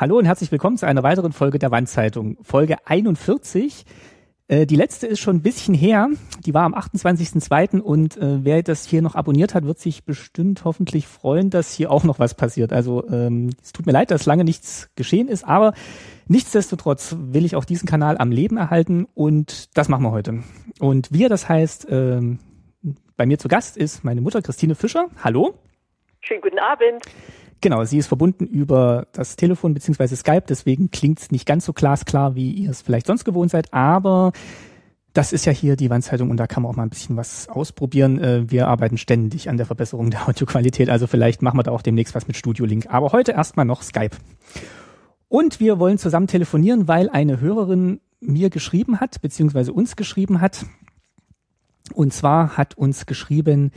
Hallo und herzlich willkommen zu einer weiteren Folge der Wandzeitung, Folge 41. Äh, die letzte ist schon ein bisschen her, die war am 28.02. und äh, wer das hier noch abonniert hat, wird sich bestimmt hoffentlich freuen, dass hier auch noch was passiert. Also ähm, es tut mir leid, dass lange nichts geschehen ist, aber nichtsdestotrotz will ich auch diesen Kanal am Leben erhalten und das machen wir heute. Und wir, das heißt, ähm, bei mir zu Gast ist meine Mutter Christine Fischer. Hallo. Schönen guten Abend. Genau, sie ist verbunden über das Telefon beziehungsweise Skype, deswegen klingt es nicht ganz so glasklar, wie ihr es vielleicht sonst gewohnt seid, aber das ist ja hier die Wandzeitung und da kann man auch mal ein bisschen was ausprobieren. Äh, wir arbeiten ständig an der Verbesserung der Audioqualität, also vielleicht machen wir da auch demnächst was mit Studio Link. Aber heute erstmal noch Skype. Und wir wollen zusammen telefonieren, weil eine Hörerin mir geschrieben hat, beziehungsweise uns geschrieben hat. Und zwar hat uns geschrieben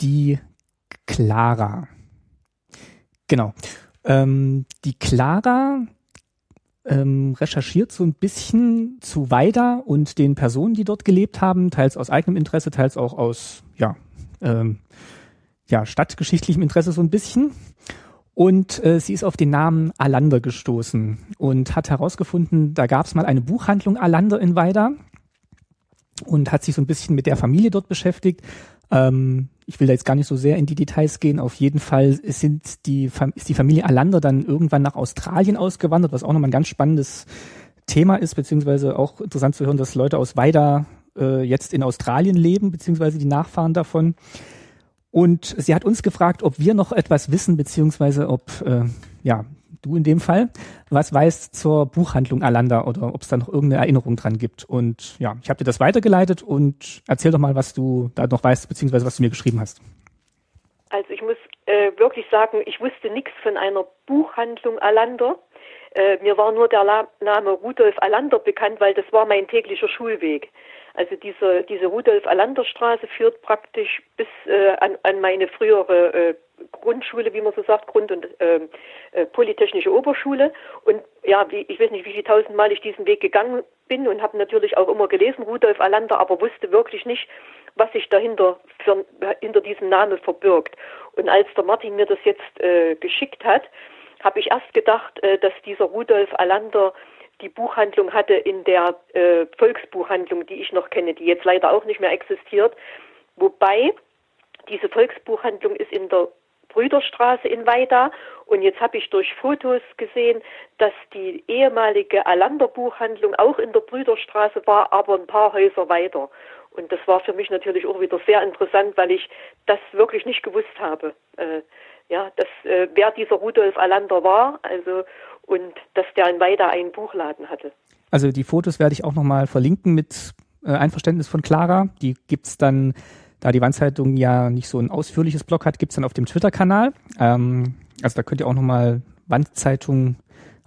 die Clara. Genau. Ähm, die Clara ähm, recherchiert so ein bisschen zu Weida und den Personen, die dort gelebt haben, teils aus eigenem Interesse, teils auch aus ja, ähm, ja, stadtgeschichtlichem Interesse so ein bisschen. Und äh, sie ist auf den Namen Alander gestoßen und hat herausgefunden, da gab es mal eine Buchhandlung Alander in Weida und hat sich so ein bisschen mit der Familie dort beschäftigt. Ähm, ich will da jetzt gar nicht so sehr in die Details gehen. Auf jeden Fall sind die, ist die Familie Alander dann irgendwann nach Australien ausgewandert, was auch nochmal ein ganz spannendes Thema ist, beziehungsweise auch interessant zu hören, dass Leute aus Weida äh, jetzt in Australien leben, beziehungsweise die Nachfahren davon. Und sie hat uns gefragt, ob wir noch etwas wissen, beziehungsweise ob äh, ja du in dem Fall, was weißt zur Buchhandlung Alanda oder ob es da noch irgendeine Erinnerung dran gibt. Und ja, ich habe dir das weitergeleitet und erzähl doch mal, was du da noch weißt, beziehungsweise was du mir geschrieben hast. Also ich muss äh, wirklich sagen, ich wusste nichts von einer Buchhandlung Alander. Äh, mir war nur der La Name Rudolf Alander bekannt, weil das war mein täglicher Schulweg. Also diese, diese Rudolf-Alander-Straße führt praktisch bis äh, an, an meine frühere äh, Grundschule, wie man so sagt, Grund- und ähm, äh, Polytechnische Oberschule. Und ja, wie, ich weiß nicht, wie viele tausendmal ich diesen Weg gegangen bin und habe natürlich auch immer gelesen, Rudolf Alander, aber wusste wirklich nicht, was sich dahinter für, hinter diesem Namen verbirgt. Und als der Martin mir das jetzt äh, geschickt hat, habe ich erst gedacht, äh, dass dieser Rudolf Alander die Buchhandlung hatte in der äh, Volksbuchhandlung, die ich noch kenne, die jetzt leider auch nicht mehr existiert. Wobei diese Volksbuchhandlung ist in der Brüderstraße in Weida und jetzt habe ich durch Fotos gesehen, dass die ehemalige Alander Buchhandlung auch in der Brüderstraße war, aber ein paar Häuser weiter. Und das war für mich natürlich auch wieder sehr interessant, weil ich das wirklich nicht gewusst habe. Äh, ja, dass, äh, wer dieser Rudolf Alander war, also und dass der in Weida einen Buchladen hatte. Also die Fotos werde ich auch nochmal verlinken mit äh, Einverständnis von Clara. Die gibt's dann, da die Wandzeitung ja nicht so ein ausführliches Blog hat, gibt's dann auf dem Twitter-Kanal. Ähm, also da könnt ihr auch nochmal Wandzeitung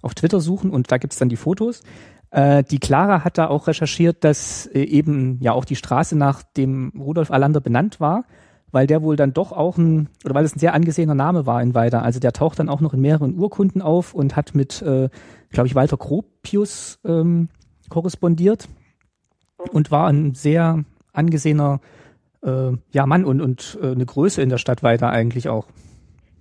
auf Twitter suchen und da gibt's dann die Fotos. Äh, die Clara hat da auch recherchiert, dass äh, eben ja auch die Straße nach dem Rudolf Alander benannt war weil der wohl dann doch auch ein, oder weil es ein sehr angesehener Name war in Weida. Also der taucht dann auch noch in mehreren Urkunden auf und hat mit, äh, glaube ich, Walter Gropius ähm, korrespondiert und war ein sehr angesehener äh, ja, Mann und, und äh, eine Größe in der Stadt Weida eigentlich auch.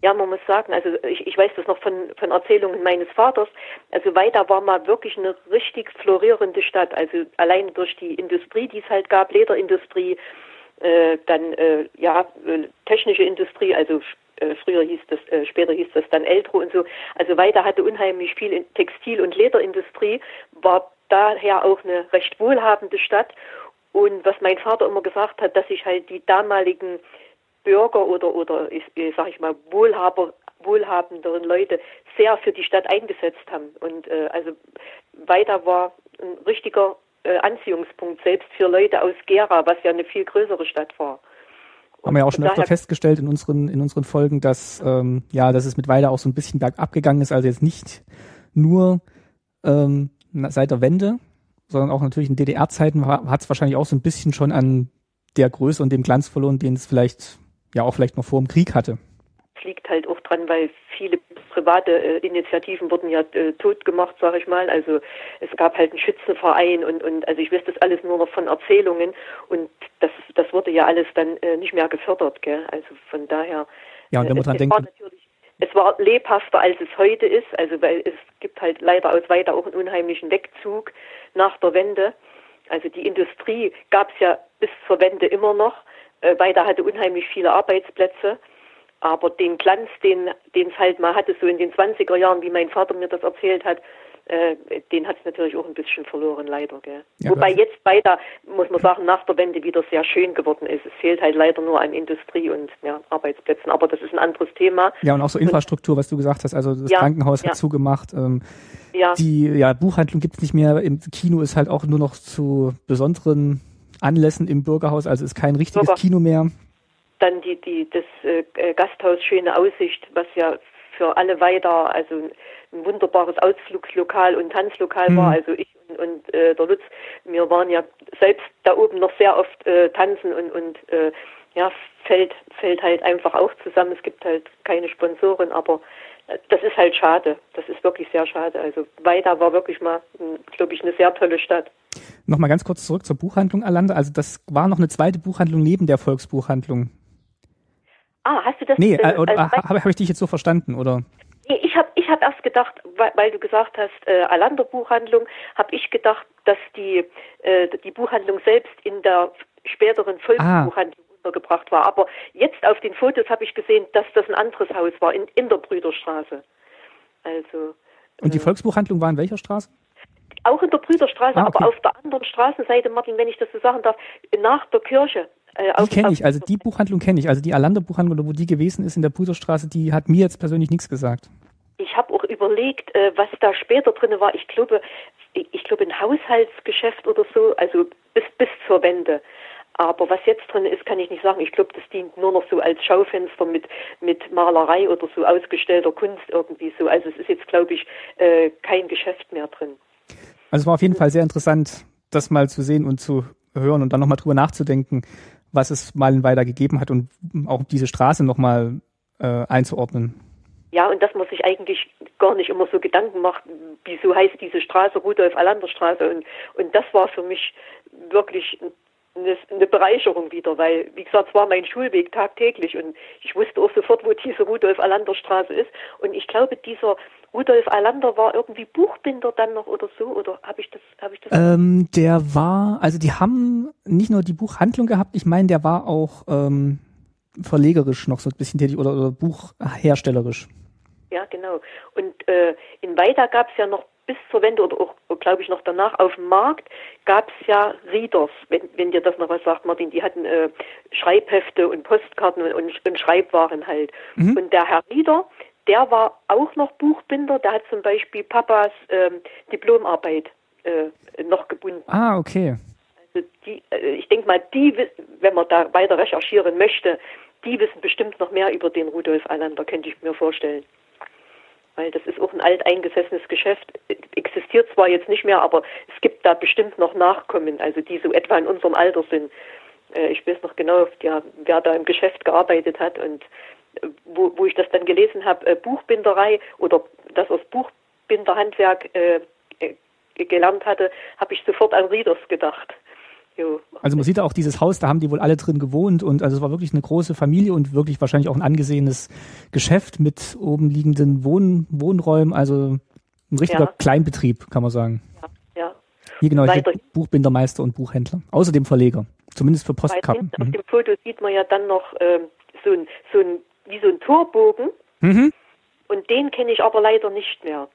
Ja, man muss sagen, also ich, ich weiß das noch von, von Erzählungen meines Vaters. Also Weida war mal wirklich eine richtig florierende Stadt. Also allein durch die Industrie, die es halt gab, Lederindustrie, äh, dann äh, ja äh, technische Industrie, also äh, früher hieß das, äh, später hieß das dann Eltro und so. Also weiter hatte unheimlich viel in Textil- und Lederindustrie, war daher auch eine recht wohlhabende Stadt. Und was mein Vater immer gesagt hat, dass sich halt die damaligen Bürger oder oder ich, sag ich mal Wohlhaber wohlhabenderen Leute sehr für die Stadt eingesetzt haben. Und äh, also weiter war ein richtiger Anziehungspunkt, selbst für Leute aus Gera, was ja eine viel größere Stadt war. Haben wir ja auch schon öfter festgestellt in unseren, in unseren Folgen, dass, ähm, ja, dass es mittlerweile auch so ein bisschen bergab gegangen ist, also jetzt nicht nur ähm, seit der Wende, sondern auch natürlich in DDR-Zeiten hat es wahrscheinlich auch so ein bisschen schon an der Größe und dem Glanz verloren, den es vielleicht, ja auch vielleicht noch vor dem Krieg hatte. Es liegt halt auch dran, weil viele private äh, Initiativen wurden ja äh, tot gemacht, sage ich mal. Also es gab halt einen Schützenverein und, und also ich weiß das alles nur noch von Erzählungen und das, das wurde ja alles dann äh, nicht mehr gefördert, gell? Also von daher. Ja, und wenn man äh, dran denkt. es war lebhafter, als es heute ist. Also weil es gibt halt leider aus Weida auch einen unheimlichen Wegzug nach der Wende. Also die Industrie gab es ja bis zur Wende immer noch. Äh, Weida hatte unheimlich viele Arbeitsplätze. Aber den Glanz, den es halt mal hatte, so in den 20er Jahren, wie mein Vater mir das erzählt hat, äh, den hat es natürlich auch ein bisschen verloren, leider. Gell? Ja, Wobei jetzt weiter, muss man sagen, nach der Wende wieder sehr schön geworden ist. Es fehlt halt leider nur an Industrie und ja, Arbeitsplätzen, aber das ist ein anderes Thema. Ja, und auch so Infrastruktur, was du gesagt hast. Also das ja, Krankenhaus hat zugemacht. Ähm, ja. Die ja, Buchhandlung gibt es nicht mehr. Im Kino ist halt auch nur noch zu besonderen Anlässen im Bürgerhaus, also ist kein richtiges Bürger. Kino mehr. Dann die, die, das äh, Gasthaus Schöne Aussicht, was ja für alle weiter, also ein wunderbares Ausflugslokal und Tanzlokal mhm. war. Also ich und, und äh, der Lutz, wir waren ja selbst da oben noch sehr oft äh, tanzen und, und äh, ja, fällt, fällt halt einfach auch zusammen. Es gibt halt keine Sponsoren, aber äh, das ist halt schade. Das ist wirklich sehr schade. Also Weida war wirklich mal, glaube ich, eine sehr tolle Stadt. Nochmal ganz kurz zurück zur Buchhandlung Alanda. Also das war noch eine zweite Buchhandlung neben der Volksbuchhandlung. Ah, hast du das? Nee, äh, äh, habe hab ich dich jetzt so verstanden, oder? Nee, ich habe ich hab erst gedacht, weil, weil du gesagt hast, äh, Alander Buchhandlung, habe ich gedacht, dass die, äh, die Buchhandlung selbst in der späteren Volksbuchhandlung ah. untergebracht war. Aber jetzt auf den Fotos habe ich gesehen, dass das ein anderes Haus war, in, in der Brüderstraße. Also. Und die äh, Volksbuchhandlung war in welcher Straße? Auch in der Brüderstraße, ah, okay. aber auf der anderen Straßenseite, Martin, wenn ich das so sagen darf, nach der Kirche. Äh, die kenne ich, also die Buchhandlung kenne ich. Also die Alanda Buchhandlung, wo die gewesen ist in der Brüderstraße, die hat mir jetzt persönlich nichts gesagt. Ich habe auch überlegt, äh, was da später drin war. Ich glaube, ich glaube ein Haushaltsgeschäft oder so, also bis, bis zur Wende. Aber was jetzt drin ist, kann ich nicht sagen. Ich glaube, das dient nur noch so als Schaufenster mit, mit Malerei oder so ausgestellter Kunst irgendwie so. Also es ist jetzt, glaube ich, äh, kein Geschäft mehr drin. Also es war auf jeden Fall sehr interessant, das mal zu sehen und zu hören und dann nochmal drüber nachzudenken, was es mal Weida gegeben hat und auch diese Straße nochmal äh, einzuordnen. Ja, und dass man sich eigentlich gar nicht immer so Gedanken macht, wieso heißt diese Straße Rudolf-Alander-Straße. Und, und das war für mich wirklich eine, eine Bereicherung wieder, weil, wie gesagt, es war mein Schulweg tagtäglich und ich wusste auch sofort, wo diese Rudolf-Alander-Straße ist. Und ich glaube, dieser Rudolf Alander war irgendwie Buchbinder dann noch oder so, oder habe ich das, habe ich das? Ähm, der war, also die haben nicht nur die Buchhandlung gehabt, ich meine, der war auch ähm, verlegerisch noch so ein bisschen tätig oder, oder buchherstellerisch. Ja, genau. Und äh, in Weida gab es ja noch bis zur Wende oder auch, glaube ich, noch danach auf dem Markt gab es ja Readers, wenn, wenn dir das noch was sagt, Martin. Die hatten äh, Schreibhefte und Postkarten und, und, und Schreibwaren halt. Mhm. Und der Herr Rieder, der war auch noch Buchbinder. Der hat zum Beispiel Papas ähm, Diplomarbeit äh, noch gebunden. Ah, okay. Also die, äh, ich denke mal, die, wenn man da weiter recherchieren möchte, die wissen bestimmt noch mehr über den Rudolf Allander, könnte ich mir vorstellen. Weil das ist auch ein alteingesessenes Geschäft, existiert zwar jetzt nicht mehr, aber es gibt da bestimmt noch Nachkommen, also die so etwa in unserem Alter sind. Äh, ich weiß noch genau, ja, wer da im Geschäft gearbeitet hat und wo, wo ich das dann gelesen habe, äh, Buchbinderei oder das aus Buchbinderhandwerk äh, äh, gelernt hatte, habe ich sofort an Rieders gedacht. Jo. Also man sieht auch dieses Haus, da haben die wohl alle drin gewohnt und also es war wirklich eine große Familie und wirklich wahrscheinlich auch ein angesehenes Geschäft mit oben liegenden Wohn Wohnräumen, also ein richtiger ja. Kleinbetrieb, kann man sagen. Ja. ja. Hier genau, hier Buchbindermeister und Buchhändler, außerdem Verleger, zumindest für Postkarten. Auf mhm. dem Foto sieht man ja dann noch ähm, so ein, so ein wie so ein Torbogen. Mhm. Und den kenne ich aber leider nicht mehr.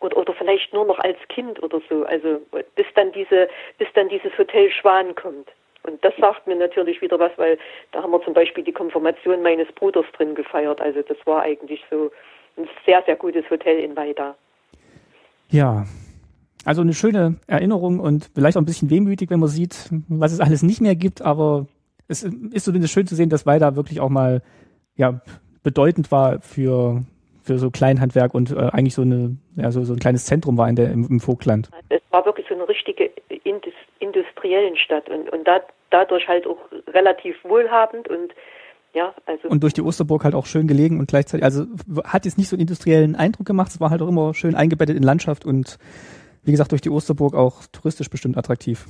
Oder, oder vielleicht nur noch als Kind oder so. Also bis dann diese, bis dann dieses Hotel Schwan kommt. Und das sagt mir natürlich wieder was, weil da haben wir zum Beispiel die Konfirmation meines Bruders drin gefeiert. Also das war eigentlich so ein sehr, sehr gutes Hotel in Weida. Ja, also eine schöne Erinnerung und vielleicht auch ein bisschen wehmütig, wenn man sieht, was es alles nicht mehr gibt, aber es ist zumindest schön zu sehen, dass Weida wirklich auch mal ja, bedeutend war für, für so Kleinhandwerk und äh, eigentlich so eine ja, so, so ein kleines Zentrum war in der, im, im Vogtland. Es war wirklich so eine richtige Indus industriellen Stadt und, und da, dadurch halt auch relativ wohlhabend und ja, also. Und durch die Osterburg halt auch schön gelegen und gleichzeitig, also hat jetzt nicht so einen industriellen Eindruck gemacht, es war halt auch immer schön eingebettet in Landschaft und wie gesagt durch die Osterburg auch touristisch bestimmt attraktiv.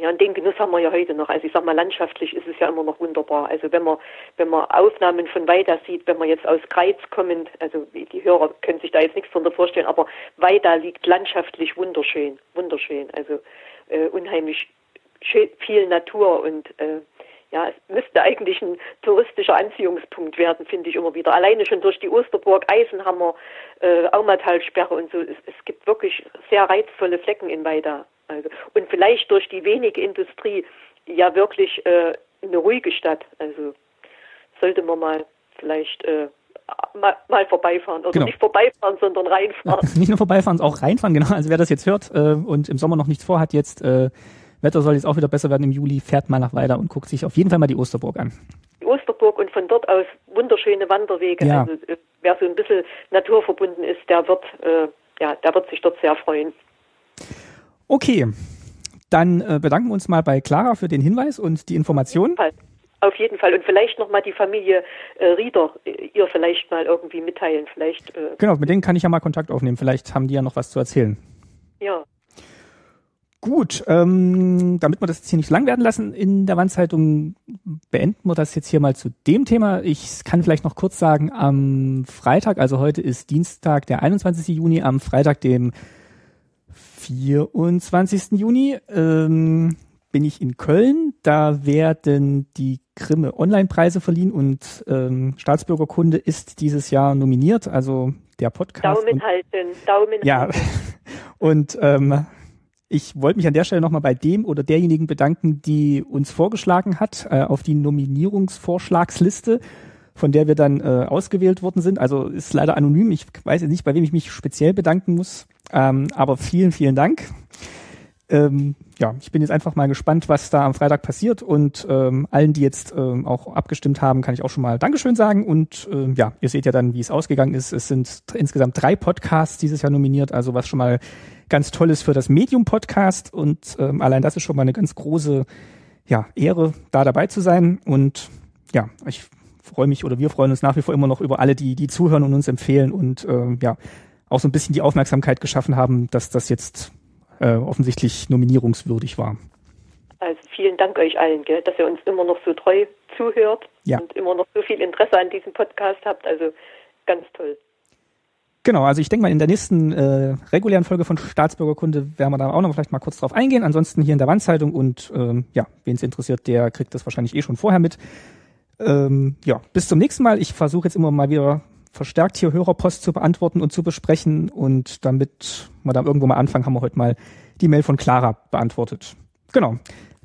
Ja, und den Genuss haben wir ja heute noch. Also ich sag mal, landschaftlich ist es ja immer noch wunderbar. Also wenn man, wenn man Aufnahmen von Weida sieht, wenn man jetzt aus Kreiz kommend, also die Hörer können sich da jetzt nichts drunter vorstellen, aber Weida liegt landschaftlich wunderschön, wunderschön. Also äh, unheimlich schön, viel Natur und äh, ja, es müsste eigentlich ein touristischer Anziehungspunkt werden, finde ich immer wieder. Alleine schon durch die Osterburg, Eisenhammer, äh, Aumatalsperre und so. Es, es gibt wirklich sehr reizvolle Flecken in Weida. Also, und vielleicht durch die wenige Industrie ja wirklich äh, eine ruhige Stadt. Also sollte man mal vielleicht äh, mal, mal, vorbeifahren. Oder genau. nicht vorbeifahren, sondern reinfahren. nicht nur vorbeifahren, auch reinfahren, genau. Also wer das jetzt hört äh, und im Sommer noch nichts vorhat, jetzt äh, Wetter soll jetzt auch wieder besser werden im Juli, fährt mal nach Weida und guckt sich auf jeden Fall mal die Osterburg an. Die Osterburg und von dort aus wunderschöne Wanderwege. Ja. Also äh, wer so ein bisschen naturverbunden ist, der wird, äh, ja, der wird sich dort sehr freuen. Okay, dann äh, bedanken wir uns mal bei Clara für den Hinweis und die Informationen. Auf jeden Fall. Und vielleicht nochmal die Familie äh, Rieder äh, ihr vielleicht mal irgendwie mitteilen. Vielleicht, äh genau, mit denen kann ich ja mal Kontakt aufnehmen. Vielleicht haben die ja noch was zu erzählen. Ja. Gut, ähm, damit wir das jetzt hier nicht lang werden lassen in der Wandzeitung, beenden wir das jetzt hier mal zu dem Thema. Ich kann vielleicht noch kurz sagen, am Freitag, also heute ist Dienstag, der 21. Juni, am Freitag, dem 24. Juni, ähm, bin ich in Köln. Da werden die Grimme Online-Preise verliehen und ähm, Staatsbürgerkunde ist dieses Jahr nominiert, also der Podcast. Daumen halten, Daumen ja. halten. Und ähm, ich wollte mich an der Stelle nochmal bei dem oder derjenigen bedanken, die uns vorgeschlagen hat äh, auf die Nominierungsvorschlagsliste, von der wir dann äh, ausgewählt worden sind. Also ist leider anonym. Ich weiß jetzt nicht, bei wem ich mich speziell bedanken muss. Ähm, aber vielen, vielen Dank. Ähm, ja, ich bin jetzt einfach mal gespannt, was da am Freitag passiert und ähm, allen, die jetzt ähm, auch abgestimmt haben, kann ich auch schon mal Dankeschön sagen und ähm, ja, ihr seht ja dann, wie es ausgegangen ist. Es sind insgesamt drei Podcasts dieses Jahr nominiert, also was schon mal ganz toll ist für das Medium-Podcast und ähm, allein das ist schon mal eine ganz große ja, Ehre, da dabei zu sein und ja, ich freue mich oder wir freuen uns nach wie vor immer noch über alle, die, die zuhören und uns empfehlen und äh, ja, auch so ein bisschen die Aufmerksamkeit geschaffen haben, dass das jetzt äh, offensichtlich nominierungswürdig war. Also vielen Dank euch allen, gell, dass ihr uns immer noch so treu zuhört ja. und immer noch so viel Interesse an diesem Podcast habt. Also ganz toll. Genau, also ich denke mal, in der nächsten äh, regulären Folge von Staatsbürgerkunde werden wir da auch noch vielleicht mal kurz drauf eingehen. Ansonsten hier in der Wandzeitung und ähm, ja, wen es interessiert, der kriegt das wahrscheinlich eh schon vorher mit. Ähm, ja, bis zum nächsten Mal. Ich versuche jetzt immer mal wieder verstärkt hier Hörerpost zu beantworten und zu besprechen. Und damit wir da irgendwo mal anfangen, haben wir heute mal die Mail von Clara beantwortet. Genau.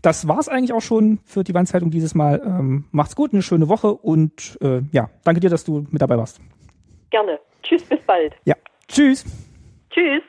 Das war's eigentlich auch schon für die Wandzeitung dieses Mal. Ähm, macht's gut, eine schöne Woche und äh, ja, danke dir, dass du mit dabei warst. Gerne. Tschüss, bis bald. Ja. Tschüss. Tschüss.